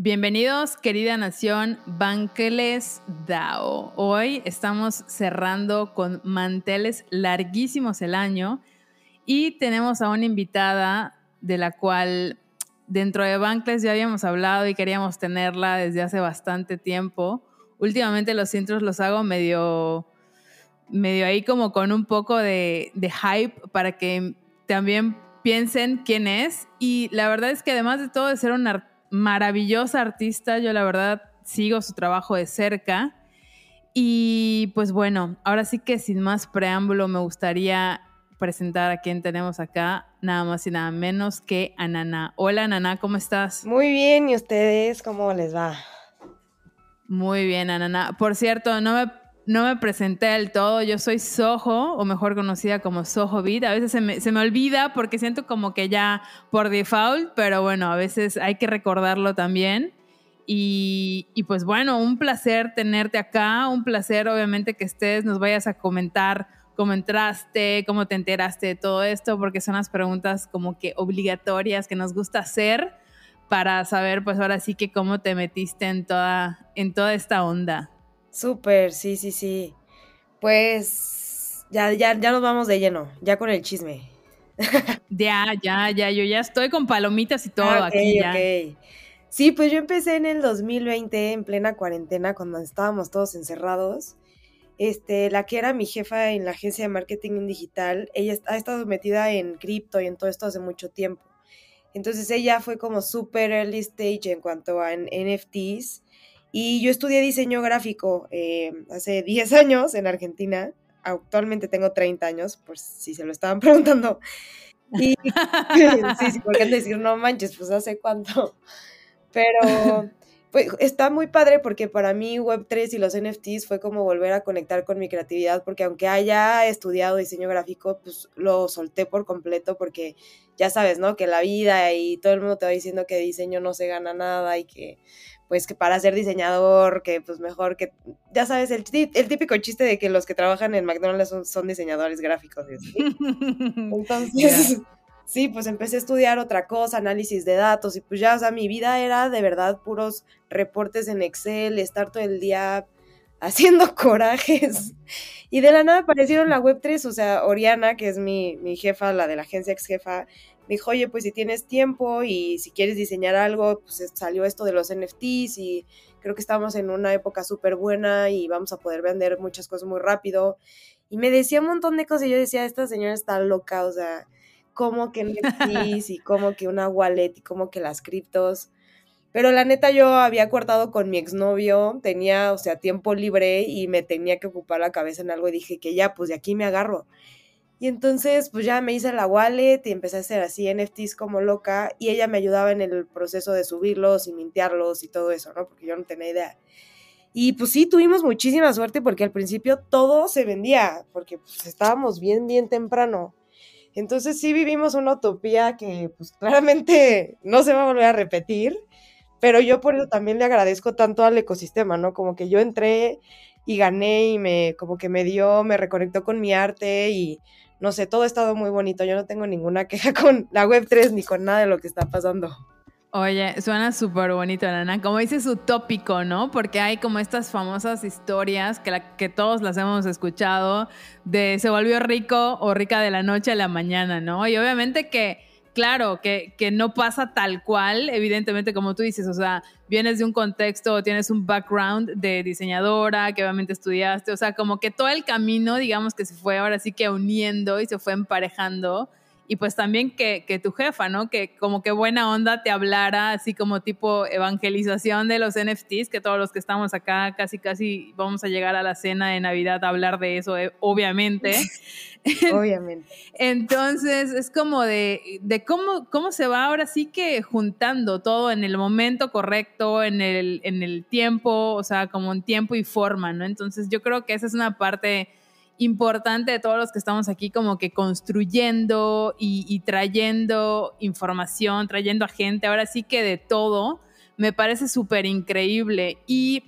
Bienvenidos, querida nación Bankeles DAO. Hoy estamos cerrando con manteles larguísimos el año y tenemos a una invitada de la cual dentro de Bankless ya habíamos hablado y queríamos tenerla desde hace bastante tiempo. Últimamente los intros los hago medio, medio ahí como con un poco de, de hype para que también piensen quién es. Y la verdad es que además de todo de ser un artista, maravillosa artista, yo la verdad sigo su trabajo de cerca. Y pues bueno, ahora sí que sin más preámbulo me gustaría presentar a quien tenemos acá, nada más y nada menos que a Nana. Hola Nana, ¿cómo estás? Muy bien, ¿y ustedes cómo les va? Muy bien, Nana. Por cierto, no me no me presenté del todo. Yo soy Soho, o mejor conocida como Soho Beat. A veces se me, se me, olvida porque siento como que ya por default, pero bueno, a veces hay que recordarlo también. Y, y, pues bueno, un placer tenerte acá, un placer obviamente que estés, nos vayas a comentar cómo entraste, cómo te enteraste de todo esto, porque son las preguntas como que obligatorias que nos gusta hacer para saber pues ahora sí que cómo te metiste en toda, en toda esta onda. Súper, sí, sí, sí. Pues ya, ya, ya nos vamos de lleno, ya con el chisme. ya, ya, ya, yo ya estoy con palomitas y todo aquí ya. Sí, pues yo empecé en el 2020, en plena cuarentena, cuando estábamos todos encerrados. Este, la que era mi jefa en la agencia de marketing digital, ella ha estado metida en cripto y en todo esto hace mucho tiempo. Entonces ella fue como súper early stage en cuanto a NFTs y yo estudié diseño gráfico eh, hace 10 años en Argentina. Actualmente tengo 30 años, por si se lo estaban preguntando. Y sí, sí, porque decir, no manches, pues hace cuánto. Pero pues, está muy padre porque para mí Web3 y los NFTs fue como volver a conectar con mi creatividad, porque aunque haya estudiado diseño gráfico, pues lo solté por completo porque ya sabes, ¿no? Que la vida y todo el mundo te va diciendo que diseño no se gana nada y que pues que para ser diseñador, que pues mejor que, ya sabes, el, el típico chiste de que los que trabajan en McDonald's son, diseñadores gráficos. Entonces, sí, pues empecé a estudiar otra cosa, análisis de datos, y pues ya, o sea, mi vida era de verdad puros reportes en Excel, estar todo el día haciendo corajes. Y de la nada aparecieron la Web3, o sea, Oriana, que es mi, mi jefa, la de la agencia ex jefa, me dijo, oye, pues si tienes tiempo y si quieres diseñar algo, pues salió esto de los NFTs y creo que estamos en una época súper buena y vamos a poder vender muchas cosas muy rápido. Y me decía un montón de cosas y yo decía, esta señora está loca, o sea, ¿cómo que NFTs y cómo que una wallet y cómo que las criptos? Pero la neta yo había cortado con mi exnovio, tenía, o sea, tiempo libre y me tenía que ocupar la cabeza en algo y dije que ya, pues de aquí me agarro. Y entonces, pues ya me hice la wallet y empecé a hacer así NFTs como loca y ella me ayudaba en el proceso de subirlos y mintearlos y todo eso, ¿no? Porque yo no tenía idea. Y pues sí, tuvimos muchísima suerte porque al principio todo se vendía, porque pues estábamos bien, bien temprano. Entonces sí vivimos una utopía que pues claramente no se va a volver a repetir, pero yo por eso también le agradezco tanto al ecosistema, ¿no? Como que yo entré y gané y me como que me dio, me reconectó con mi arte y no sé, todo ha estado muy bonito. Yo no tengo ninguna queja con la Web3 ni con nada de lo que está pasando. Oye, suena súper bonito, Nana. Como dices, utópico, ¿no? Porque hay como estas famosas historias que, que todos las hemos escuchado de se volvió rico o rica de la noche a la mañana, ¿no? Y obviamente que claro, que, que, no pasa tal cual, evidentemente, como tú dices, o sea, vienes de un contexto tienes un background de diseñadora, que obviamente estudiaste, o sea, como que todo el camino, digamos que se fue ahora sí que uniendo y se fue emparejando y pues también que, que, tu jefa, ¿no? Que como que buena onda te hablara, así como tipo evangelización de los NFTs, que todos los que estamos acá casi, casi vamos a llegar a la cena de Navidad a hablar de eso, eh, obviamente. obviamente. Entonces, es como de, de cómo, cómo se va ahora sí que juntando todo en el momento correcto, en el, en el tiempo, o sea, como en tiempo y forma, ¿no? Entonces, yo creo que esa es una parte importante de todos los que estamos aquí, como que construyendo y, trayendo información, trayendo a gente, ahora sí que de todo, me parece súper increíble. Y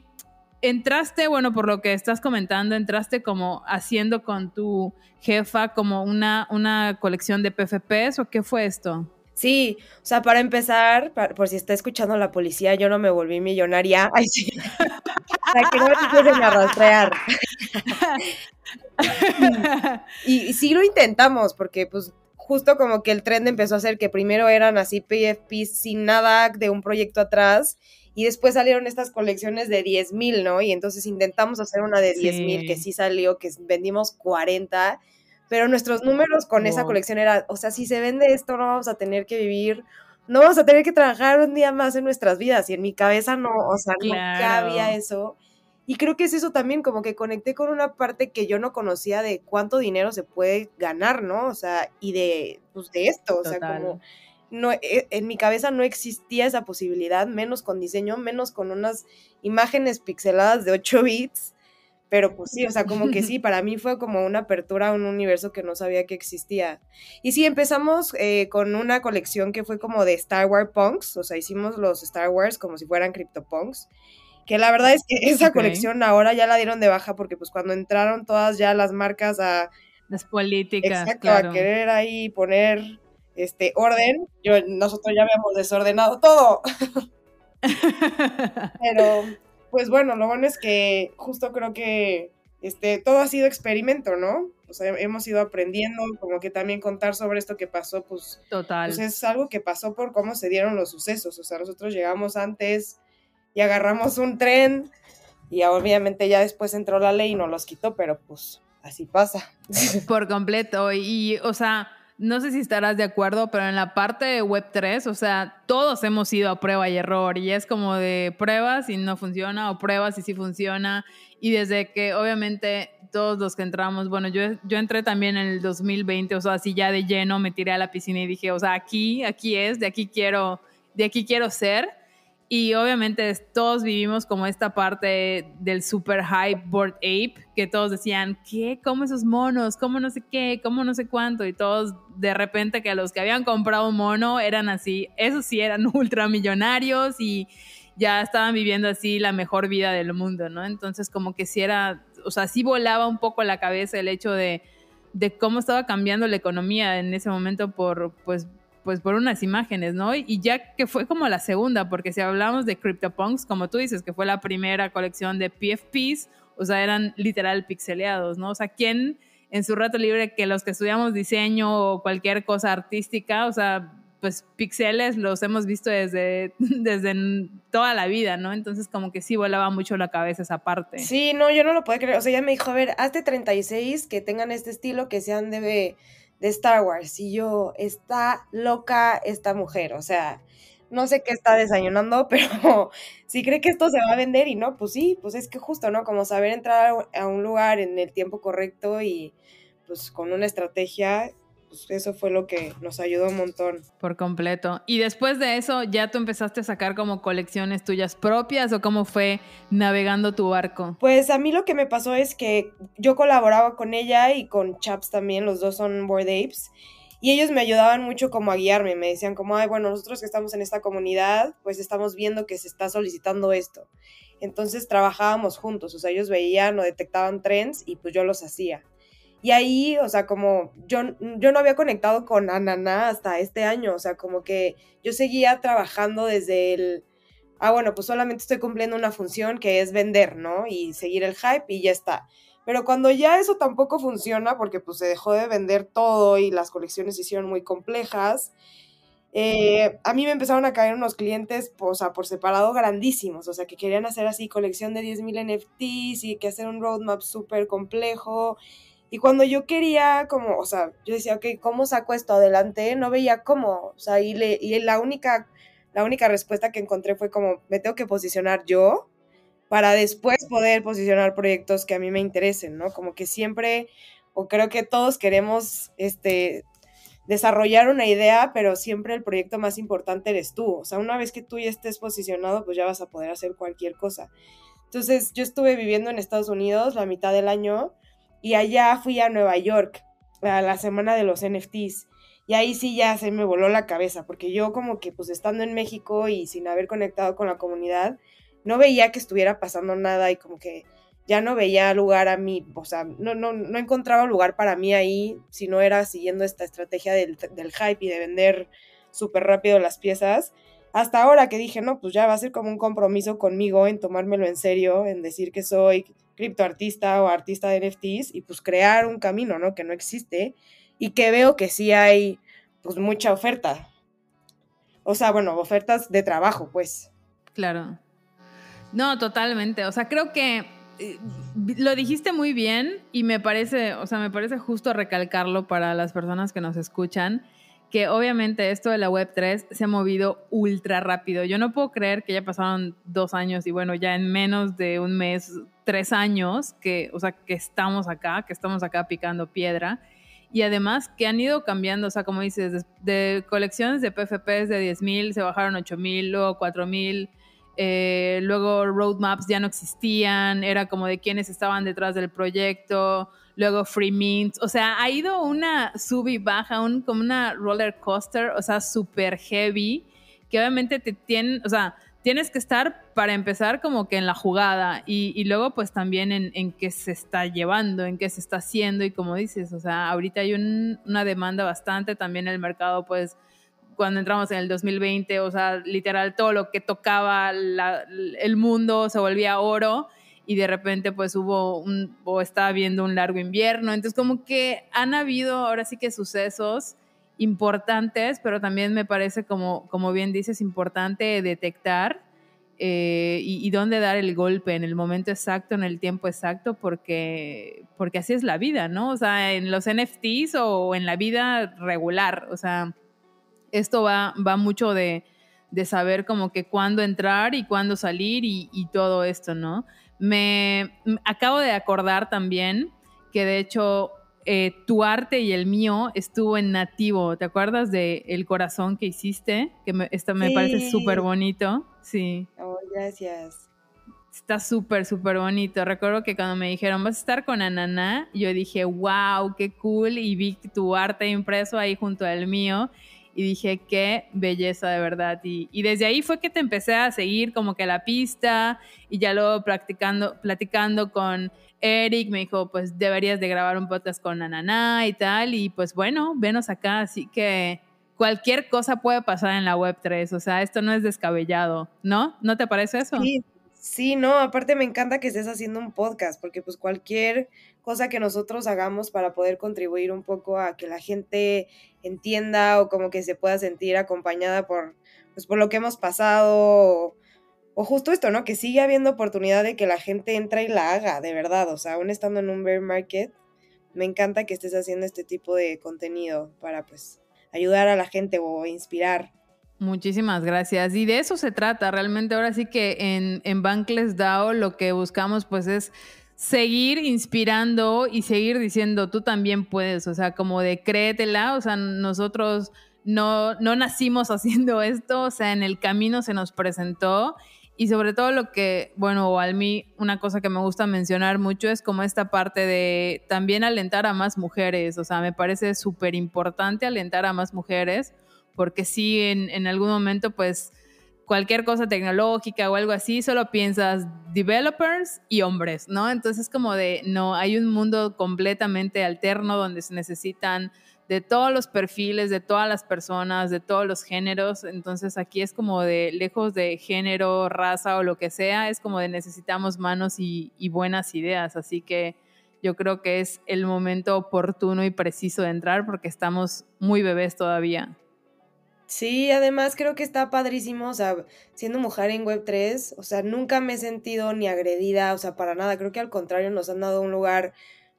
entraste, bueno, por lo que estás comentando, entraste como haciendo con tu jefa como una, una colección de PFPs o qué fue esto? Sí, o sea, para empezar, por si está escuchando la policía, yo no me volví millonaria. Ay, sí. para que no me a rastrear. y, sí lo intentamos, porque pues justo como que el trend empezó a ser que primero eran así PFPs sin nada de un proyecto atrás y después salieron estas colecciones de 10 mil, ¿no? Y entonces intentamos hacer una de 10 mil que sí salió, que vendimos 40, pero nuestros números con esa colección era, o sea, si se vende esto no vamos a tener que vivir, no vamos a tener que trabajar un día más en nuestras vidas y en mi cabeza no, o sea, no cabía eso. Y creo que es eso también, como que conecté con una parte que yo no conocía de cuánto dinero se puede ganar, ¿no? O sea, y de, pues de esto, o sea, como no, e, en mi cabeza no existía esa posibilidad, menos con diseño, menos con unas imágenes pixeladas de 8 bits. Pero pues sí, o sea, como que sí, para mí fue como una apertura a un universo que no sabía que existía. Y sí, empezamos eh, con una colección que fue como de Star Wars Punks, o sea, hicimos los Star Wars como si fueran CryptoPunks que la verdad es que esa colección ahora ya la dieron de baja porque pues cuando entraron todas ya las marcas a... Las políticas. Exacto, a querer ahí poner este orden, yo, nosotros ya habíamos desordenado todo. Pero, pues bueno, lo bueno es que justo creo que este, todo ha sido experimento, ¿no? O sea, hemos ido aprendiendo, como que también contar sobre esto que pasó, pues, Total. pues es algo que pasó por cómo se dieron los sucesos. O sea, nosotros llegamos antes y agarramos un tren y obviamente ya después entró la ley y nos los quitó, pero pues así pasa. Por completo. Y, o sea, no sé si estarás de acuerdo, pero en la parte de Web3, o sea, todos hemos ido a prueba y error y es como de pruebas y no funciona o pruebas y sí funciona. Y desde que obviamente todos los que entramos, bueno, yo, yo entré también en el 2020, o sea, así ya de lleno me tiré a la piscina y dije, o sea, aquí, aquí es, de aquí quiero, de aquí quiero ser. Y obviamente todos vivimos como esta parte del super hype board ape, que todos decían, ¿qué? ¿Cómo esos monos? ¿Cómo no sé qué? ¿Cómo no sé cuánto? Y todos de repente que los que habían comprado un mono eran así, esos sí eran ultramillonarios y ya estaban viviendo así la mejor vida del mundo, ¿no? Entonces como que sí era, o sea, sí volaba un poco la cabeza el hecho de, de cómo estaba cambiando la economía en ese momento por, pues, pues por unas imágenes, ¿no? Y ya que fue como la segunda, porque si hablamos de CryptoPunks, como tú dices, que fue la primera colección de PFPs, o sea, eran literal pixeleados, ¿no? O sea, ¿quién en su rato libre que los que estudiamos diseño o cualquier cosa artística, o sea, pues pixeles los hemos visto desde, desde toda la vida, ¿no? Entonces como que sí volaba mucho la cabeza esa parte. Sí, no, yo no lo puedo creer. O sea, ella me dijo, a ver, hazte 36 que tengan este estilo, que sean de de Star Wars. Y yo, está loca esta mujer, o sea, no sé qué está desayunando, pero si cree que esto se va a vender y no, pues sí, pues es que justo, ¿no? Como saber entrar a un lugar en el tiempo correcto y pues con una estrategia pues eso fue lo que nos ayudó un montón. Por completo. Y después de eso, ¿ya tú empezaste a sacar como colecciones tuyas propias o cómo fue navegando tu barco? Pues a mí lo que me pasó es que yo colaboraba con ella y con Chaps también, los dos son Board Apes. Y ellos me ayudaban mucho como a guiarme, me decían como, ay, bueno, nosotros que estamos en esta comunidad, pues estamos viendo que se está solicitando esto. Entonces trabajábamos juntos, o sea, ellos veían o detectaban trends y pues yo los hacía. Y ahí, o sea, como yo, yo no había conectado con Ananá hasta este año, o sea, como que yo seguía trabajando desde el, ah, bueno, pues solamente estoy cumpliendo una función que es vender, ¿no? Y seguir el hype y ya está. Pero cuando ya eso tampoco funciona, porque pues se dejó de vender todo y las colecciones se hicieron muy complejas, eh, a mí me empezaron a caer unos clientes, o sea, por separado grandísimos, o sea, que querían hacer así colección de 10.000 NFTs y que hacer un roadmap súper complejo Y cuando yo quería, como, o sea, yo decía, ok, ¿cómo saco esto adelante? No veía cómo, o sea, y, le, y la, única, la única respuesta que encontré fue como, me tengo que posicionar yo para después poder posicionar proyectos que a mí me interesen, ¿no? Como que siempre, o creo que todos queremos, este, desarrollar una idea, pero siempre el proyecto más importante eres tú. O sea, una vez que tú ya estés posicionado, pues ya vas a poder hacer cualquier cosa. Entonces, yo estuve viviendo en Estados Unidos la mitad del año y allá fui a Nueva York a la semana de los NFTs. Y ahí sí ya se me voló la cabeza, porque yo como que pues estando en México y sin haber conectado con la comunidad, no veía que estuviera pasando nada y como que ya no veía lugar a mí, o sea, no, no, no encontraba lugar para mí ahí si no era siguiendo esta estrategia del, del hype y de vender súper rápido las piezas. Hasta ahora que dije, no, pues ya va a ser como un compromiso conmigo en tomármelo en serio, en decir que soy criptoartista o artista de NFTs y pues crear un camino, ¿no? Que no existe y que veo que sí hay pues mucha oferta. O sea, bueno, ofertas de trabajo, pues. Claro. No, totalmente. O sea, creo que eh, lo dijiste muy bien y me parece, o sea, me parece justo recalcarlo para las personas que nos escuchan que obviamente esto de la Web3 se ha movido ultra rápido. Yo no puedo creer que ya pasaron dos años y bueno, ya en menos de un mes, tres años, que, o sea, que estamos acá, que estamos acá picando piedra. Y además que han ido cambiando, o sea, como dices, de, colecciones de PFPs de 10.000 se bajaron 8.000, luego 4.000, eh, luego roadmaps ya no existían, era como de quienes estaban detrás del proyecto, luego Free Mint, o sea, ha ido una sub y baja, un, como una roller coaster, o sea, súper heavy, que obviamente te tienen, o sea, tienes que estar para empezar como que en la jugada y, luego pues también en, en, qué se está llevando, en qué se está haciendo y como dices, o sea, ahorita hay una demanda bastante, también el mercado pues cuando entramos en el 2020, o sea, literal todo lo que tocaba el mundo se volvía oro y de repente pues hubo un, o estaba habiendo un largo invierno, entonces como que han habido ahora sí que sucesos importantes, pero también me parece como, como bien dices, importante detectar eh, y, dónde dar el golpe en el momento exacto, en el tiempo exacto, porque, porque así es la vida, ¿no? O sea, en los NFTs o en la vida regular, o sea, esto va, va mucho de, de saber como que cuándo entrar y cuándo salir y, y todo esto, ¿no? Me, acabo de acordar también que de hecho eh, tu arte y el mío estuvo en nativo. ¿Te acuerdas de El Corazón que hiciste? Que me, esto me parece súper bonito. Sí. Oh, gracias. Está súper, súper bonito. Recuerdo que cuando me dijeron, vas a estar con Ananá, yo dije, wow, qué cool. Y vi tu arte impreso ahí junto al mío y dije, qué belleza de verdad. Y, desde ahí fue que te empecé a seguir como que la pista y ya luego practicando, platicando con Eric, me dijo, pues deberías de grabar un podcast con Ananá y tal. Y pues bueno, venos acá, así que cualquier cosa puede pasar en la Web3, o sea, esto no es descabellado, ¿no? ¿No te parece eso? Sí, sí, no, aparte me encanta que estés haciendo un podcast, porque pues cualquier cosa que nosotros hagamos para poder contribuir un poco a que la gente entienda o como que se pueda sentir acompañada por, pues, por lo que hemos pasado o, justo esto, ¿no? Que sigue habiendo oportunidad de que la gente entre y la haga, de verdad, o sea, aún estando en un bear market, me encanta que estés haciendo este tipo de contenido para pues ayudar a la gente o inspirar. Muchísimas gracias. Y de eso se trata. Realmente ahora sí que en, en Bankless DAO lo que buscamos pues es seguir inspirando y seguir diciendo, tú también puedes, o sea, como de créetela, o sea, nosotros no, no nacimos haciendo esto, o sea, en el camino se nos presentó. Y sobre todo lo que, bueno, a mí una cosa que me gusta mencionar mucho es como esta parte de también alentar a más mujeres, o sea, me parece súper importante alentar a más mujeres, porque sí, en, algún momento, pues, cualquier cosa tecnológica o algo así, solo piensas developers y hombres, ¿no? Entonces como de, no, hay un mundo completamente alterno donde se necesitan de todos los perfiles, de todas las personas, de todos los géneros. Entonces aquí es como de, lejos de género, raza o lo que sea, es como de necesitamos manos y buenas ideas. Así que yo creo que es el momento oportuno y preciso de entrar porque estamos muy bebés todavía. Sí, además creo que está padrísimo, o sea, siendo mujer en Web3, o sea, nunca me he sentido ni agredida, o sea, para nada, creo que al contrario nos han dado un lugar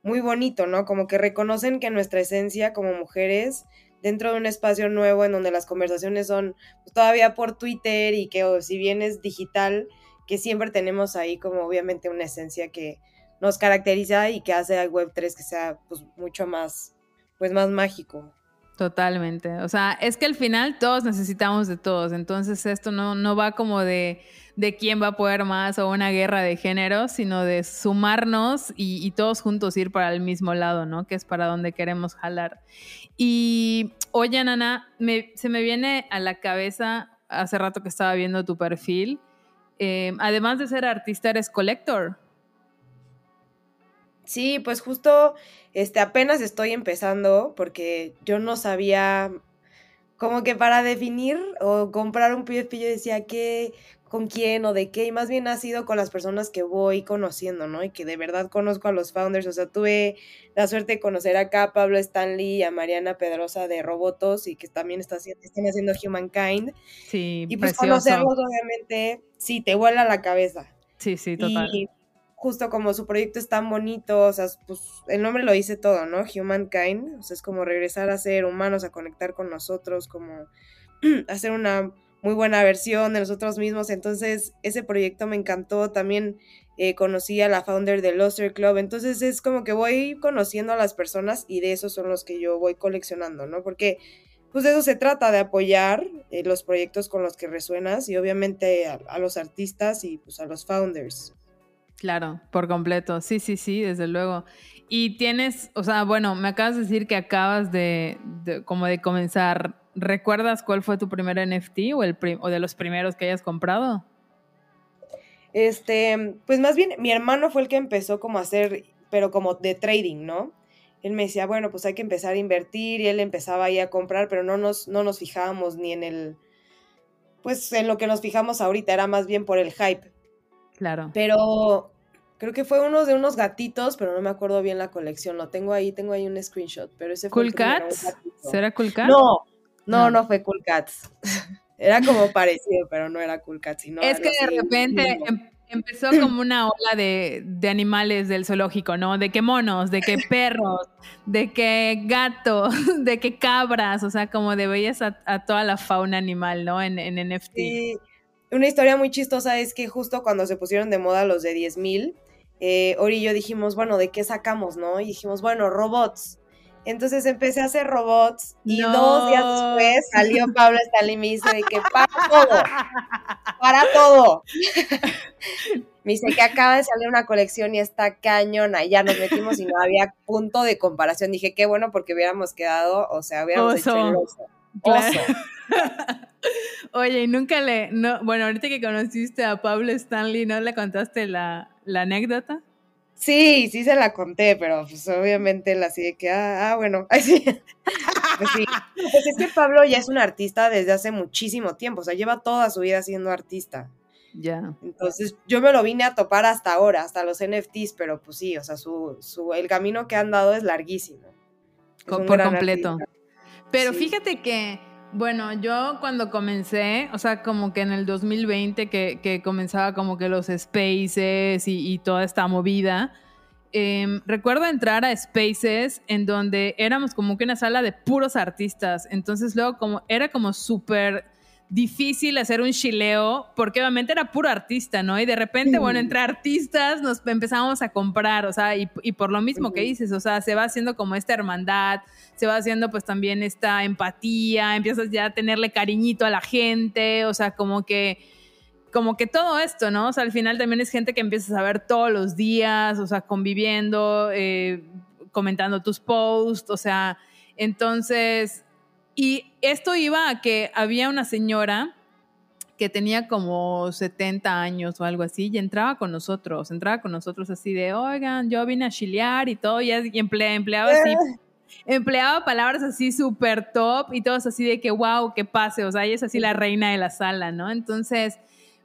muy bonito, ¿no? Como que reconocen que nuestra esencia como mujeres dentro de un espacio nuevo en donde las conversaciones son todavía por Twitter y que si bien es digital, que siempre tenemos ahí como obviamente una esencia que nos caracteriza y que hace al Web3 que sea pues mucho más, pues más mágico. Totalmente. O sea, es que al final todos necesitamos de todos. Entonces esto no, no va como de, de quién va a poder más o una guerra de género, sino de sumarnos y, todos juntos ir para el mismo lado, ¿no? Que es para donde queremos jalar. Y oye, Nana, me, se me viene a la cabeza hace rato que estaba viendo tu perfil. Eh, además de ser artista, eres collector. Sí, pues justo este, apenas estoy empezando porque yo no sabía, como que para definir o comprar un PFP yo decía qué, con quién o de qué, y más bien ha sido con las personas que voy conociendo, ¿no? Y que de verdad conozco a los founders, o sea, tuve la suerte de conocer acá a Pablo Stanley y a Mariana Pedrosa de Robotos y que también está, están haciendo Humankind. Sí, Y pues conocerlos obviamente, sí, te vuela la cabeza. Sí, sí, total justo como su proyecto es tan bonito, o sea, pues el nombre lo dice todo, ¿no? Humankind, o sea, es como regresar a ser humanos, a conectar con nosotros, como hacer una muy buena versión de nosotros mismos. Entonces, ese proyecto me encantó. También eh, conocí a la founder del Luster Club. Entonces, es como que voy conociendo a las personas y de esos son los que yo voy coleccionando, ¿no? Porque, pues de eso se trata, de apoyar eh, los proyectos con los que resuenas y obviamente a, a los artistas y pues a los founders. Claro, por completo. Sí, sí, sí, desde luego. Y tienes, o sea, bueno, me acabas de decir que acabas de, como de comenzar. ¿Recuerdas cuál fue tu primer NFT o, el o de los primeros que hayas comprado? Este, pues más bien mi hermano fue el que empezó como a hacer, pero como de trading, ¿no? Él me decía, bueno, pues hay que empezar a invertir y él empezaba ahí a comprar, pero no nos, no nos fijábamos ni en el, pues en lo que nos fijamos ahorita, era más bien por el hype. Claro. Pero creo que fue uno de unos gatitos, pero no me acuerdo bien la colección. Lo tengo ahí, tengo ahí un screenshot. Pero ese fue Cats? ¿Será Cool Cats? No, no, no, fue Cool Cats. era como parecido, pero no era Cool Cats. Sino es que de repente em, empezó como una ola de, de, animales del zoológico, ¿no? De que monos, de que perros, de que gatos, de que cabras, o sea, como de veías a, toda la fauna animal, ¿no? En, en NFT. Sí una historia muy chistosa es que justo cuando se pusieron de moda los de 10.000, eh, Ori y yo dijimos, bueno, ¿de qué sacamos, no? Y dijimos, bueno, robots. Entonces empecé a hacer robots y dos días después salió Pablo Stanley y me dice de que para todo, para todo. me dice que acaba de salir una colección y está cañona. Y ya nos metimos y no había punto de comparación. Dije, qué bueno porque hubiéramos quedado, o sea, hubiéramos hecho el oso. Oye, y nunca le, no, bueno, ahorita que conociste a Pablo Stanley, ¿no le contaste la, anécdota? Sí, sí se la conté, pero pues obviamente la así de que, ah, ah bueno, Pues sí. Pues es que Pablo ya es un artista desde hace muchísimo tiempo, o sea, lleva toda su vida siendo artista. Ya. Entonces yo me lo vine a topar hasta ahora, hasta los NFTs, pero pues sí, o sea, su, su, el camino que han dado es larguísimo. por completo. Pero fíjate que bueno, yo cuando comencé, o sea, como que en el 2020 que, comenzaba como que los spaces y, toda esta movida, em, recuerdo entrar a spaces en donde éramos como que una sala de puros artistas, entonces luego como era como súper difícil hacer un chileo porque obviamente era puro artista, ¿no? Y de repente, bueno, entre artistas nos empezamos a comprar, o sea, y, por lo mismo que dices, o sea, se va haciendo como esta hermandad, se va haciendo pues también esta empatía, empiezas ya a tenerle cariñito a la gente, o sea, como que como que todo esto, ¿no? O sea, al final también es gente que empiezas a ver todos los días, o sea, conviviendo, eh, comentando tus posts, o sea, entonces y esto iba a que había una señora que tenía como 70 años o algo así y entraba con nosotros, entraba con nosotros así de, oigan, yo vine a chilear y todo, y, empleaba así, empleaba palabras así súper top y todos así de que, wow, que pase, o sea, ella es así la reina de la sala, ¿no? Entonces,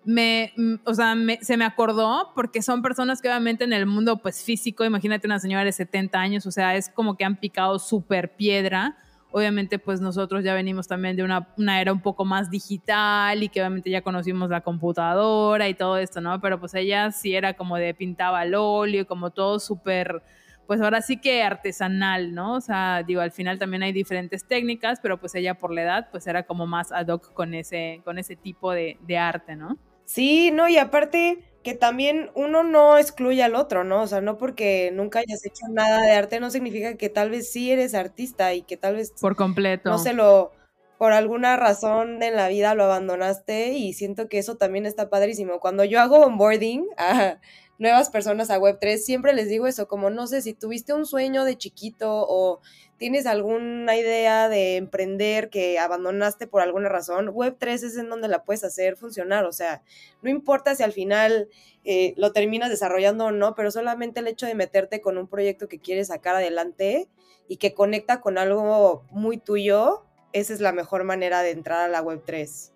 me, mm, o sea, se me acordó porque son personas que obviamente en el mundo pues físico, imagínate una señora de 70 años, o sea, es como que han picado súper piedra Obviamente, pues nosotros ya venimos también de una, era un poco más digital y que obviamente ya conocimos la computadora y todo esto, ¿no? Pero pues ella sí era como de pintaba al óleo, como todo súper pues ahora sí que artesanal, ¿no? O sea, digo, al final también hay diferentes técnicas, pero pues ella por la edad, pues era como más ad hoc con ese, con ese tipo de, de arte, ¿no? Sí, no, y aparte que también uno no excluye al otro, ¿no? O sea, no porque nunca hayas hecho nada de arte no significa que tal vez sí eres artista y que tal vez por completo no se lo por alguna razón en la vida lo abandonaste y siento que eso también está padrísimo. Cuando yo hago onboarding a nuevas personas a Web3, siempre les digo eso, como no sé si tuviste un sueño de chiquito o tienes alguna idea de emprender que abandonaste por alguna razón, Web3 es en donde la puedes hacer funcionar. O sea, no importa si al final eh, lo terminas desarrollando o no, pero solamente el hecho de meterte con un proyecto que quieres sacar adelante y que conecta con algo muy tuyo, esa es la mejor manera de entrar a la Web3.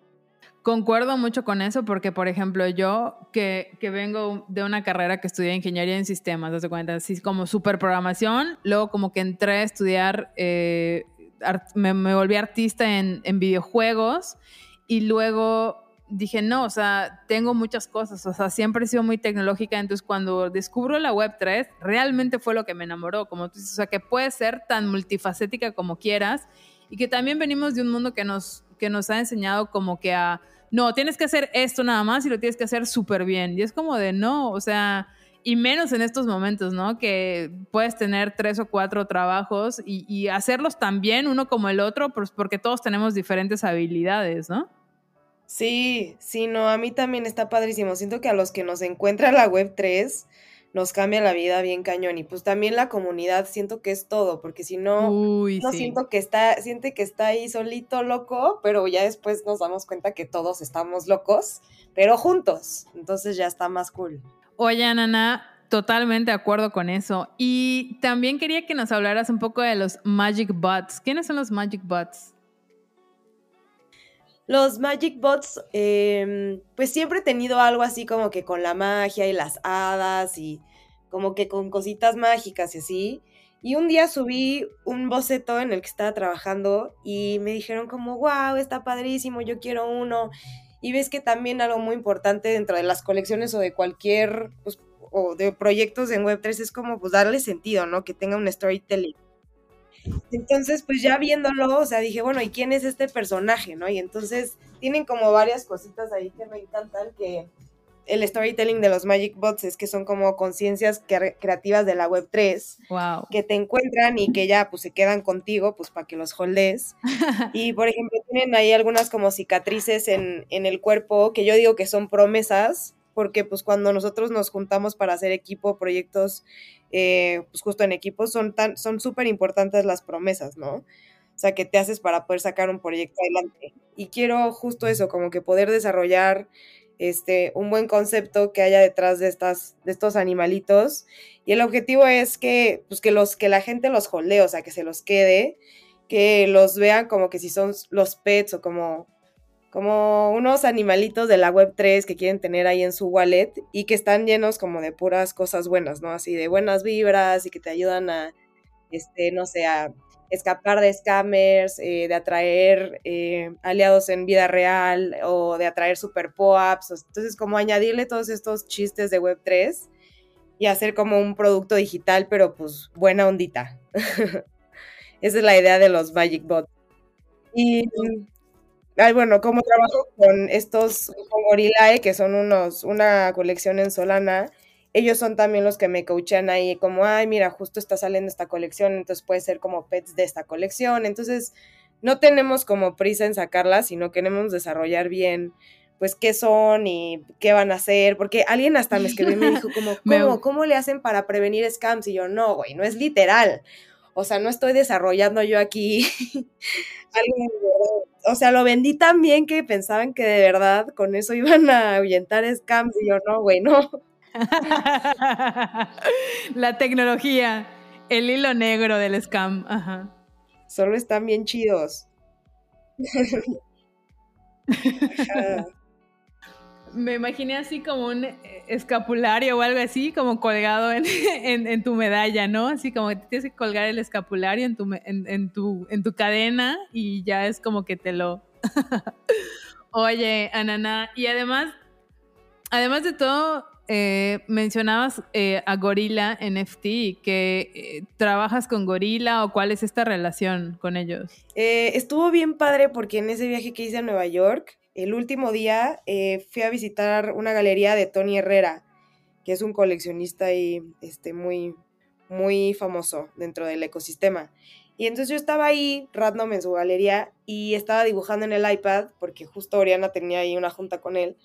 Concuerdo mucho con eso porque, por ejemplo, yo que, que vengo de una carrera que estudié ingeniería en sistemas, ¿te cuenta? Así como super programación, luego como que entré a estudiar, eh, me, me, volví artista en, en videojuegos y luego dije, no, o sea, tengo muchas cosas, o sea, siempre he sido muy tecnológica, entonces cuando descubro la Web3, realmente fue lo que me enamoró, como tú dices, o sea, que puede ser tan multifacética como quieras y que también venimos de un mundo que nos, que nos ha enseñado como que a, no, tienes que hacer esto nada más y lo tienes que hacer súper bien. Y es como de, no, o sea, y menos en estos momentos, ¿no? Que puedes tener tres o cuatro trabajos y, hacerlos tan bien uno como el otro, pues porque todos tenemos diferentes habilidades, ¿no? Sí, sí, no, a mí también está padrísimo. Siento que a los que nos encuentra la web 3 nos cambia la vida bien cañón. Y pues también la comunidad siento que es todo, porque si no, no siento que está, siente que está ahí solito loco, pero ya después nos damos cuenta que todos estamos locos, pero juntos. Entonces ya está más cool. Oye, Nana, totalmente de acuerdo con eso. Y también quería que nos hablaras un poco de los Magic Bots. ¿Quiénes son los Magic Bots? Los Magic Bots, em, pues siempre he tenido algo así como que con la magia y las hadas y como que con cositas mágicas y así. Y un día subí un boceto en el que estaba trabajando y me dijeron como, wow, está padrísimo, yo quiero uno. Y ves que también algo muy importante dentro de las colecciones o de cualquier, pues, o de proyectos en Web3 es como pues darle sentido, ¿no? Que tenga un storytelling. Entonces, pues ya viéndolo, o sea, dije, bueno, ¿y quién es este personaje, no? Y entonces tienen como varias cositas ahí que me encantan, que el storytelling de los Magic Bots es que son como conciencias creativas de la web 3 wow. que te encuentran y que ya pues se quedan contigo pues para que los holdes y por ejemplo tienen ahí algunas como cicatrices en, en, el cuerpo que yo digo que son promesas porque pues cuando nosotros nos juntamos para hacer equipo, proyectos, eh, pues justo en equipo, son tan, son súper importantes las promesas, ¿no? O sea, que te haces para poder sacar un proyecto adelante. Y quiero justo eso, como que poder desarrollar este, un buen concepto que haya detrás de, estas, de estos animalitos. Y el objetivo es que, pues que, los, que la gente los holdee, o sea, que se los quede, que los vean como que si son los pets o como como unos animalitos de la web 3 que quieren tener ahí en su wallet y que están llenos como de puras cosas buenas, ¿no? Así de buenas vibras y que te ayudan a, este, no sé, a escapar de scammers, eh, de atraer eh, aliados en vida real o de atraer super po-ups. Entonces, como añadirle todos estos chistes de web 3 y hacer como un producto digital, pero pues buena ondita. Esa es la idea de los Magic Bots. Y Ay, bueno, como trabajo con estos, con Gorillae, que son unos, una colección en Solana, ellos son también los que me coachan ahí, como, ay, mira, justo está saliendo esta colección, entonces puede ser como pets de esta colección. Entonces, no tenemos como prisa en sacarlas, sino queremos desarrollar bien, pues, qué son y qué van a hacer, porque alguien hasta me escribió y me dijo, como, ¿cómo, ¿cómo le hacen para prevenir scams? Y yo, no, güey, no es literal. O sea, no estoy desarrollando yo aquí algo o sea, lo vendí tan bien que pensaban que de verdad con eso iban a ahuyentar scams y yo no, güey, no. La tecnología, el hilo negro del scam, ajá. Solo están bien chidos. Me imaginé así como un eh, escapulario o algo así, como colgado en, tu medalla, ¿no? Así como que tienes que colgar el escapulario en tu, en, tu, en tu cadena y ya es como que te lo... Oye, Anana, y además, además de todo, eh, mencionabas eh, a Gorila NFT, que trabajas con Gorila o cuál es esta relación con ellos. estuvo bien padre porque en ese viaje que hice a Nueva York, el último día fui a visitar una galería de Tony Herrera, que es un coleccionista y este, muy, muy famoso dentro del ecosistema. Y entonces yo estaba ahí, random en su galería, y estaba dibujando en el iPad, porque justo Oriana tenía ahí una junta con él.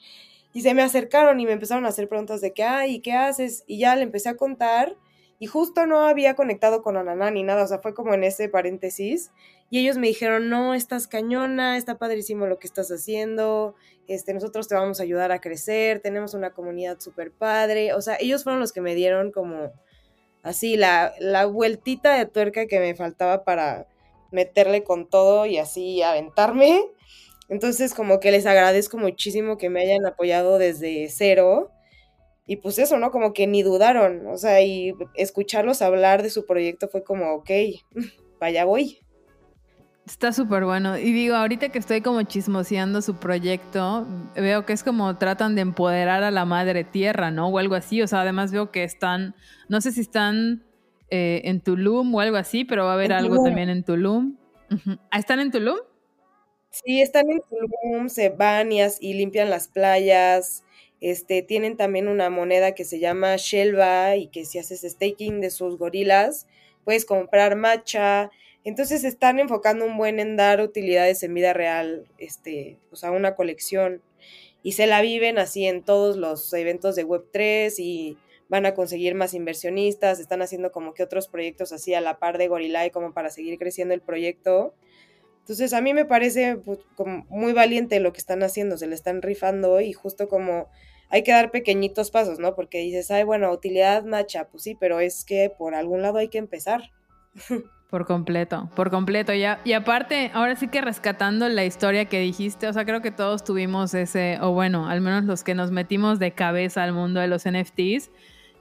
Y se me acercaron y me empezaron a hacer preguntas de qué hay, qué haces, y ya le empecé a contar. Y justo no había conectado con Ananá ni nada, o sea, fue como en ese paréntesis. Y ellos me dijeron, no, estás cañona, está padrísimo lo que estás haciendo, este, nosotros te vamos a ayudar a crecer, tenemos una comunidad súper padre. O sea, ellos fueron los que me dieron como así la, la vueltita de tuerca que me faltaba para meterle con todo y así aventarme. Entonces, como que les agradezco muchísimo que me hayan apoyado desde cero. Y pues eso, ¿no? Como que ni dudaron. O sea, y escucharlos hablar de su proyecto fue como, ok, vaya voy. Está súper bueno. Y digo, ahorita que estoy como chismoseando su proyecto, veo que es como tratan de empoderar a la madre tierra, ¿no? O algo así. O sea, además veo que están, no sé si están eh, en Tulum o algo así, pero va a haber algo también en Tulum. ¿Están en Tulum? Sí, están en Tulum, se van y, limpian las playas. Este, tienen también una moneda que se llama Shelva y que si haces staking de sus gorilas, puedes comprar matcha. Entonces están enfocando un buen en dar utilidades en vida real, este, o sea, una colección. Y se la viven así en todos los eventos de Web3 y van a conseguir más inversionistas, están haciendo como que otros proyectos así a la par de Gorillay como para seguir creciendo el proyecto. Entonces a mí me parece pues, muy valiente lo que están haciendo, se le están rifando y justo como hay que dar pequeñitos pasos, ¿no? Porque dices, ay, bueno, utilidad macha, pues sí, pero es que por algún lado hay que empezar. Por completo, por completo. Y, y aparte, ahora sí que rescatando la historia que dijiste, o sea, creo que todos tuvimos ese, o bueno, al menos los que nos metimos de cabeza al mundo de los NFTs.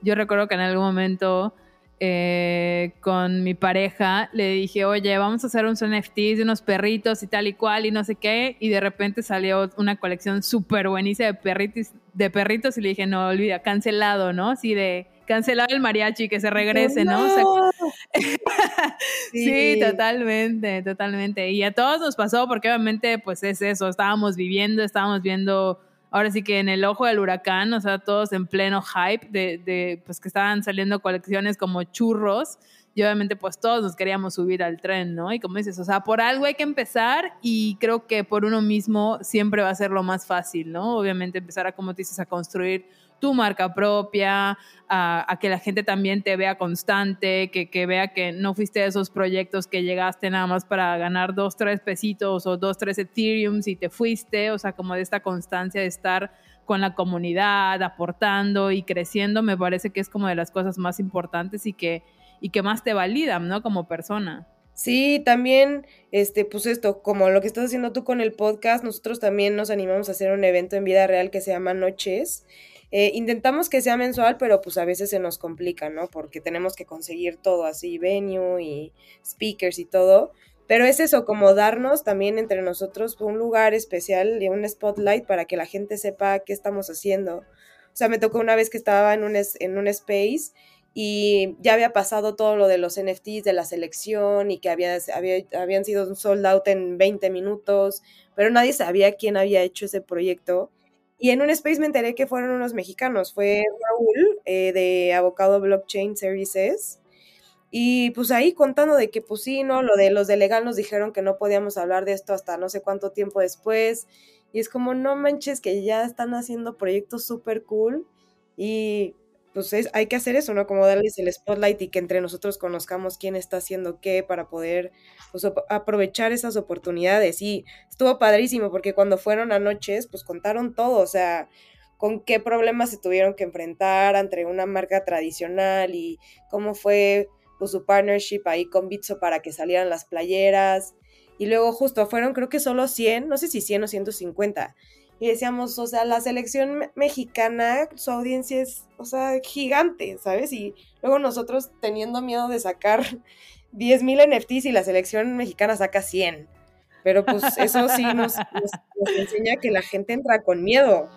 Yo recuerdo que en algún momento eh, con mi pareja, le dije, oye, vamos a hacer unos NFTs de unos perritos y tal y cual y no sé qué, y de repente salió una colección súper buenísima de perritos, de perritos y le dije, no, olvida, cancelado, ¿no? Así de cancelado el mariachi, que se regrese, ¿no? sí. totalmente, totalmente. Y a todos nos pasó porque obviamente pues es eso, estábamos viviendo, estábamos viendo ahora sí que en el ojo del huracán, o sea, todos en pleno hype de, pues que estaban saliendo colecciones como churros y obviamente pues todos nos queríamos subir al tren, ¿no? Y como dices, o sea, por algo hay que empezar y creo que por uno mismo siempre va a ser lo más fácil, ¿no? Obviamente empezar a, como dices, a construir tu marca propia, a, que la gente también te vea constante, que, que, vea que no fuiste de esos proyectos que llegaste nada más para ganar dos, tres pesitos o dos, tres Ethereum y te fuiste, o sea, como de esta constancia de estar con la comunidad, aportando y creciendo, me parece que es como de las cosas más importantes y que, y que más te validan, ¿no? Como persona. Sí, también, este, pues esto, como lo que estás haciendo tú con el podcast, nosotros también nos animamos a hacer un evento en vida real que se llama Noches eh, intentamos que sea mensual, pero pues a veces se nos complica, ¿no? Porque tenemos que conseguir todo así, venue y speakers y todo. Pero es eso, como darnos también entre nosotros un lugar especial y un spotlight para que la gente sepa qué estamos haciendo. O sea, me tocó una vez que estaba en un, en un space y ya había pasado todo lo de los NFTs de la selección y que había, había, habían sido un sold out en 20 minutos, pero nadie sabía quién había hecho ese proyecto. Y en un space me enteré que fueron unos mexicanos. Fue Raúl eh, de Avocado Blockchain Services. Y pues ahí contando de que pues sí, ¿no? Lo de los de legal nos dijeron que no podíamos hablar de esto hasta no sé cuánto tiempo después. Y es como, no manches, que ya están haciendo proyectos súper cool. Y pues hay que hacer eso, ¿no? Como darles el spotlight y que entre nosotros conozcamos quién está haciendo qué para poder pues, aprovechar esas oportunidades. Y estuvo padrísimo porque cuando fueron anoches, pues contaron todo, o sea, con qué problemas se tuvieron que enfrentar entre una marca tradicional y cómo fue pues, su partnership ahí con Bitso para que salieran las playeras. Y luego justo fueron creo que solo 100, no sé si 100 o 150 y decíamos, o sea, la selección mexicana, su audiencia es, o sea, gigante, ¿sabes? Y luego nosotros teniendo miedo de sacar 10.000 NFTs y la selección mexicana saca 100. Pero pues eso sí nos, enseña que la gente entra con miedo.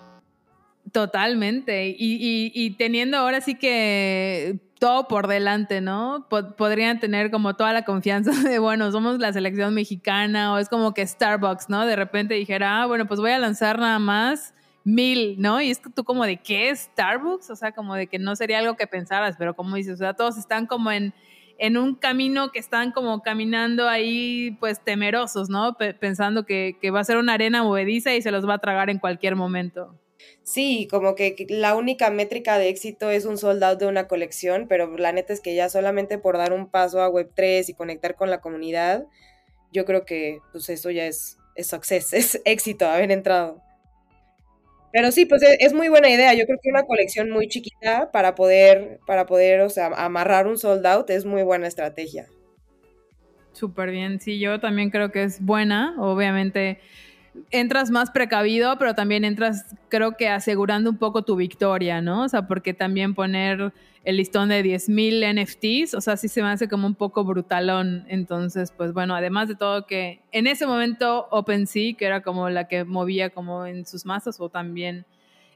Totalmente. Y, teniendo ahora sí que todo por delante, ¿no? podrían tener como toda la confianza de, bueno, somos la selección mexicana o es como que Starbucks, ¿no? De repente dijera, ah, bueno, pues voy a lanzar nada más mil, ¿no? Y es que tú como de, ¿qué es Starbucks? O sea, como de que no sería algo que pensaras, pero como dices, o sea, todos están como en, en un camino que están como caminando ahí, pues temerosos, ¿no? pensando que, que va a ser una arena movediza y se los va a tragar en cualquier momento. Sí, como que la única métrica de éxito es un sold de una colección, pero la neta es que ya solamente por dar un paso a Web3 y conectar con la comunidad, yo creo que pues eso ya es, es success, es éxito haber entrado. Pero sí, pues e, es, muy buena idea. Yo creo que una colección muy chiquita para poder, para poder, o sea, amarrar un sold out es muy buena estrategia. Súper bien, sí, yo también creo que es buena. Obviamente entras más precavido, pero también entras, creo que asegurando un poco tu victoria, ¿no? O sea, porque también poner el listón de 10.000 NFTs, o sea, sí se me hace como un poco brutalón. Entonces, pues bueno, además de todo que en ese momento OpenSea, que era como la que movía como en sus masas, o también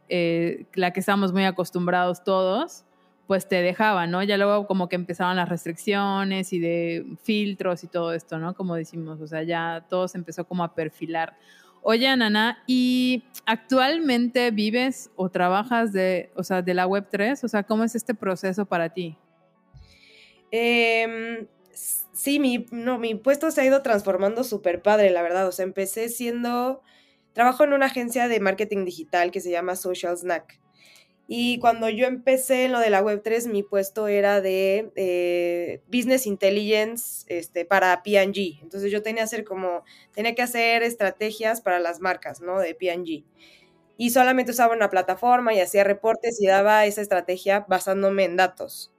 eh, la que estamos muy acostumbrados todos, pues te dejaba, ¿no? Ya luego como que empezaban las restricciones y de filtros y todo esto, ¿no? Como decimos, o sea, ya todo se empezó como a perfilar. Oye, Anana, ¿y actualmente vives o trabajas de, o sea, de la Web3? O sea, ¿cómo es este proceso para ti? Em, sí, mi, no, mi puesto se ha ido transformando súper padre, la verdad. O sea, empecé siendo, trabajo en una agencia de marketing digital que se llama Social Snack. Y cuando yo empecé en lo de la Web3, mi puesto era de eh, Business Intelligence este, para P&G. Entonces yo tenía, hacer como, tenía que hacer estrategias para las marcas, ¿no? De P&G. Y solamente usaba una plataforma y hacía reportes y daba esa estrategia basándome en datos.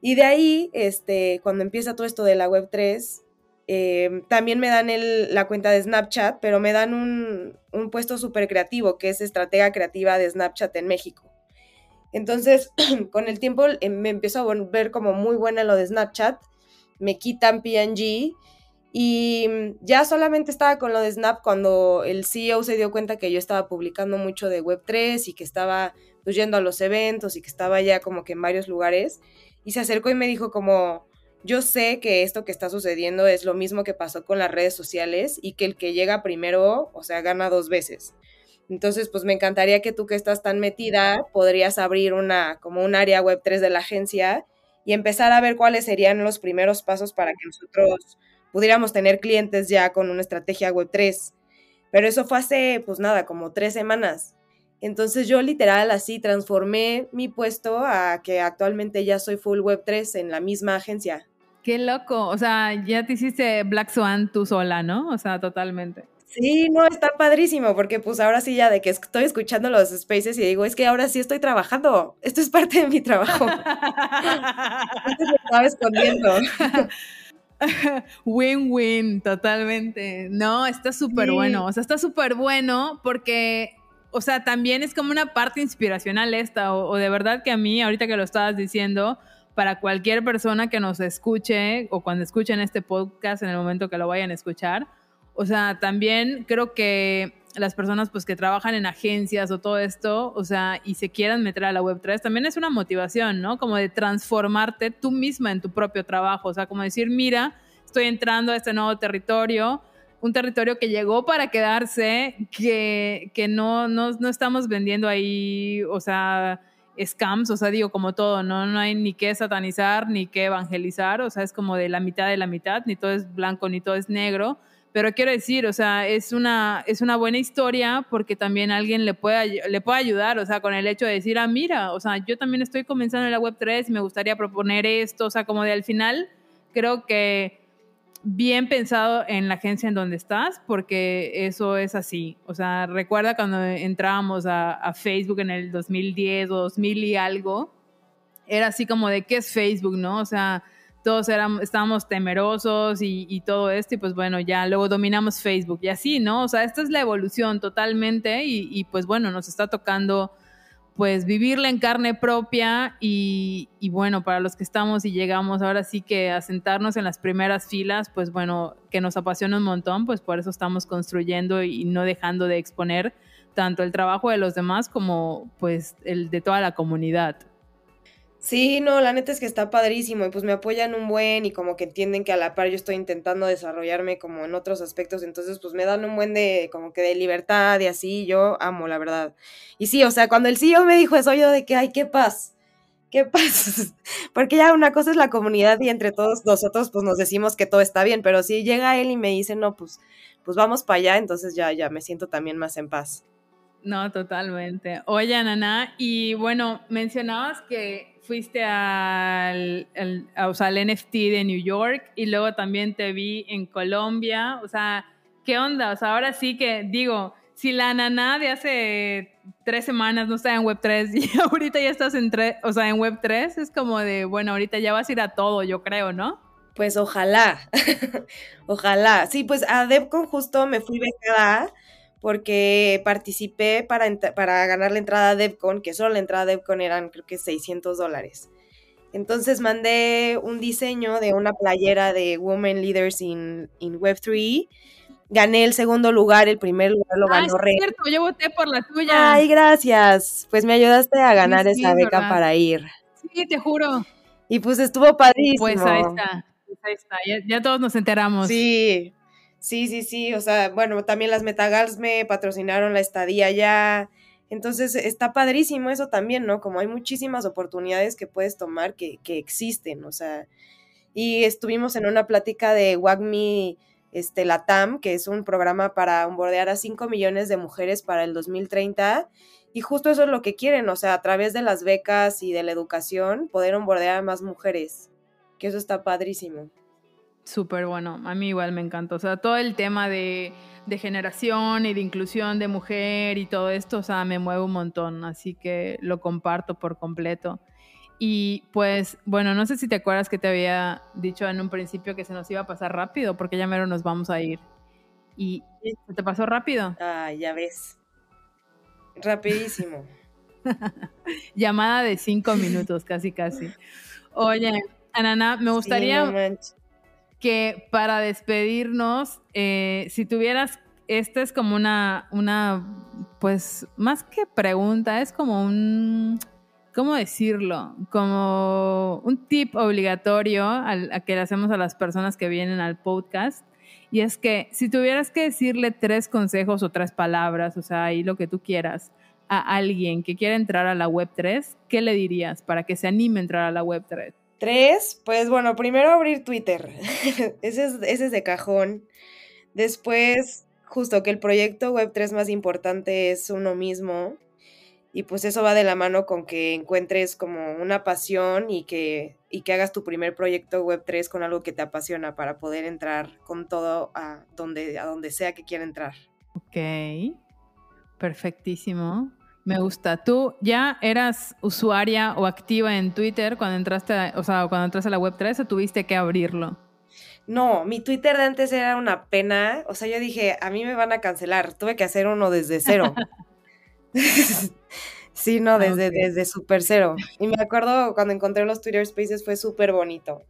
Y de ahí, este, cuando empieza todo esto de la Web3, eh, también me dan la cuenta de Snapchat, pero me dan un, un puesto súper creativo, que es estratega creativa de Snapchat en México. Entonces, con el tiempo eh, me empiezo a ver como muy buena lo de Snapchat, me quitan PNG y mm, ya solamente estaba con lo de Snap cuando el CEO se dio cuenta que yo estaba publicando mucho de Web3 y que estaba pues, yendo a los eventos y que estaba ya como que en varios lugares y se acercó y me dijo como, yo sé que esto que está sucediendo es lo mismo que pasó con las redes sociales y que el que llega primero, o sea, gana dos veces. Entonces, pues me encantaría que tú que estás tan metida, podrías abrir una, como un área web 3 de la agencia y empezar a ver cuáles serían los primeros pasos para que nosotros pudiéramos tener clientes ya con una estrategia web 3. Pero eso fue hace, pues nada, como tres semanas. Entonces yo literal así transformé mi puesto a que actualmente ya soy full web 3 en la misma agencia. Qué loco, o sea, ya te hiciste Black Swan tú sola, ¿no? O sea, totalmente. Sí, no, está padrísimo, porque pues ahora sí ya de que estoy escuchando los spaces y digo, es que ahora sí estoy trabajando, esto es parte de mi trabajo. Antes me estaba escondiendo. Win-win, totalmente. No, está súper bueno, o sea, está súper bueno porque, o sea, también es como una parte inspiracional esta, o, o de verdad que a mí, ahorita que lo estabas diciendo, para cualquier persona que nos escuche o cuando escuchen este podcast en el momento que lo vayan a escuchar, o sea, también creo que las personas pues que trabajan en agencias o todo esto, o sea, y se quieran meter a la Web3, también es una motivación, ¿no? Como de transformarte tú misma en tu propio trabajo, o sea, como decir, mira, estoy entrando a este nuevo territorio, un territorio que llegó para quedarse, que, que no, no, no estamos vendiendo ahí, o sea, scams, o sea, digo, como todo, ¿no? No hay ni que satanizar, ni que evangelizar, o sea, es como de la mitad de la mitad, ni todo es blanco, ni todo es negro, pero quiero decir, o sea, es una, es una buena historia porque también alguien le puede, le puede ayudar, o sea, con el hecho de decir, ah, mira, o sea, yo también estoy comenzando en la Web3 y me gustaría proponer esto, o sea, como de al final, creo que bien pensado en la agencia en donde estás, porque eso es así. O sea, recuerda cuando entrábamos a, a, Facebook en el 2010 o 2000 y algo, era así como de qué es Facebook, ¿no? O sea, todos éramos, estábamos temerosos y, todo esto, y pues bueno, ya luego dominamos Facebook y así, ¿no? O sea, esta es la evolución totalmente y, pues bueno, nos está tocando pues vivirla en carne propia y, bueno, para los que estamos y llegamos ahora sí que a sentarnos en las primeras filas, pues bueno, que nos apasiona un montón, pues por eso estamos construyendo y no dejando de exponer tanto el trabajo de los demás como pues el de toda la comunidad. Sí, no, la neta es que está padrísimo y pues me apoyan un buen y como que entienden que a la par yo estoy intentando desarrollarme como en otros aspectos, entonces pues me dan un buen de como que de libertad y así, yo amo la verdad. Y sí, o sea, cuando el CEO me dijo eso yo de que, ay, qué paz, qué paz, porque ya una cosa es la comunidad y entre todos nosotros pues nos decimos que todo está bien, pero si llega él y me dice, no, pues, pues vamos para allá, entonces ya, ya me siento también más en paz. No, totalmente. Oye, Nana, y bueno, mencionabas que fuiste al, o sea, al NFT de New York y luego también te vi en Colombia. O sea, ¿qué onda? O sea, ahora sí que digo, si la nana de hace tres semanas no estaba en Web3 y ahorita ya estás en, o sea, en Web3, es como de, bueno, ahorita ya vas a ir a todo, yo creo, ¿no? Pues ojalá, ojalá. Sí, pues a DevCon justo me fui becada porque participé para, para ganar la entrada a DevCon, que solo la entrada a DevCon eran creo que 600 dólares. Entonces mandé un diseño de una playera de Women Leaders in, in Web3. Gané el segundo lugar, el primer lugar lo ganó ah, es cierto, yo voté por la tuya. Ay, gracias. Pues me ayudaste a ganar esa beca para ir. Sí, te juro. Y pues estuvo padrísimo. Pues ahí está, pues ahí está. ya todos nos enteramos. Sí, Sí, sí, sí, o sea, bueno, también las Metagals me patrocinaron la estadía ya. Entonces está padrísimo eso también, ¿no? Como hay muchísimas oportunidades que puedes tomar que, que existen, o sea. Y estuvimos en una plática de WAGMI este, Latam, que es un programa para onboardear a 5 millones de mujeres para el 2030. Y justo eso es lo que quieren, o sea, a través de las becas y de la educación, poder onboardear a más mujeres. Que eso está padrísimo. Súper bueno, a mí igual me encantó. O sea, todo el tema de, generación y de inclusión de mujer y todo esto, o sea, me mueve un montón, así que lo comparto por completo. Y pues, bueno, no sé si te acuerdas que te había dicho en un principio que se nos iba a pasar rápido, porque ya mero nos vamos a ir. ¿Y te pasó rápido? Ah, ya ves. Rapidísimo. Llamada de cinco minutos, casi, casi. Oye, Anana, me gustaría que para despedirnos, eh, si tuvieras, esta es como una, una, pues más que pregunta, es como un, ¿cómo decirlo? Como un tip obligatorio a que le hacemos a las personas que vienen al podcast. Y es que si tuvieras que decirle tres consejos o tres palabras, o sea, ahí lo que tú quieras, a alguien que quiera entrar a la web 3, ¿qué le dirías para que se anime a entrar a la web 3? Tres, pues bueno, primero abrir Twitter. ese, es, ese es de cajón. Después, justo que el proyecto Web3 más importante es uno mismo. Y pues eso va de la mano con que encuentres como una pasión y que, y que hagas tu primer proyecto Web3 con algo que te apasiona para poder entrar con todo a donde, a donde sea que quiera entrar. Ok, perfectísimo. Me gusta. ¿Tú ya eras usuaria o activa en Twitter cuando entraste, a, o sea, cuando entraste a la Web3 o tuviste que abrirlo? No, mi Twitter de antes era una pena. O sea, yo dije, a mí me van a cancelar. Tuve que hacer uno desde cero. sí, no, desde, desde super cero. Y me acuerdo cuando encontré los Twitter Spaces fue súper bonito.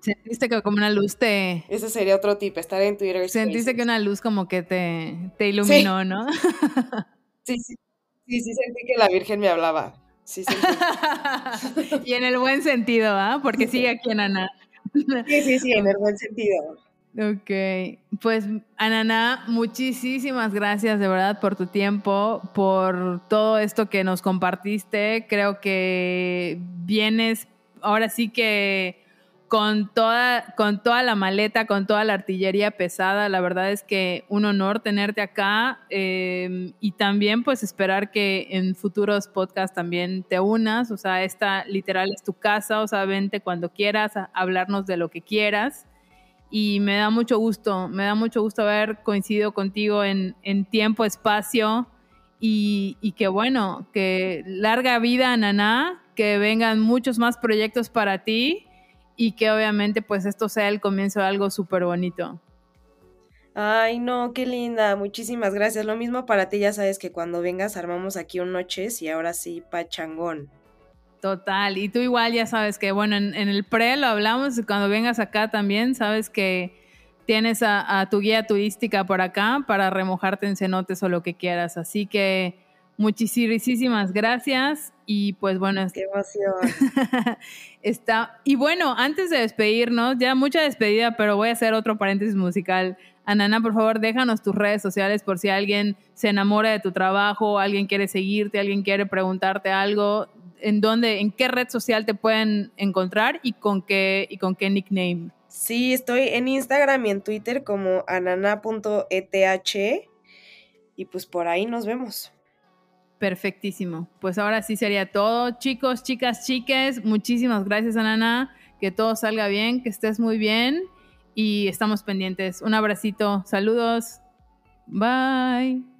Sentiste que como una luz te... Ese sería otro tip, estar en Twitter Spaces. Sentiste que una luz como que te, te iluminó, ¿no? sí, sí. Sí, sí sentí que la Virgen me hablaba. Sí, y en el buen sentido, ¿ah? Porque sigue aquí en Ana. sí, sí, sí, en el buen sentido. Ok, pues Ananá, muchísimas gracias de verdad por tu tiempo, por todo esto que nos compartiste. Creo que vienes ahora sí que con toda, con toda la maleta, con toda la artillería pesada. La verdad es que un honor tenerte acá em, y también pues esperar que en futuros podcasts también te unas. O sea, esta literal es tu casa, o sea, vente cuando quieras a hablarnos de lo que quieras. Y me da mucho gusto, me da mucho gusto haber coincidido contigo en, tiempo, espacio y, y que bueno, que larga vida, Naná, que vengan muchos más proyectos para ti y que obviamente pues esto sea el comienzo de algo súper bonito. Ay, no, qué linda, muchísimas gracias. Lo mismo para ti, ya sabes que cuando vengas armamos aquí un noches y ahora sí, pachangón. Total, y tú igual ya sabes que, bueno, en, el pre lo hablamos, y cuando vengas acá también, sabes que tienes a, tu guía turística por acá para remojarte en cenotes o lo que quieras. Así que muchísimas gracias y pues bueno. Qué emoción. está, y bueno, antes de despedirnos, ya mucha despedida, pero voy a hacer otro paréntesis musical. Anana, por favor, déjanos tus redes sociales por si alguien se enamora de tu trabajo, alguien quiere seguirte, alguien quiere preguntarte algo, en dónde, en qué red social te pueden encontrar y con qué y con qué nickname. Sí, estoy en Instagram y en Twitter como anana.eth y pues por ahí nos vemos. Perfectísimo. Pues ahora sí sería todo. Chicos, chicas, chiques, muchísimas gracias, Anana. Que todo salga bien, que estés muy bien y estamos pendientes. Un abracito. Saludos. Bye.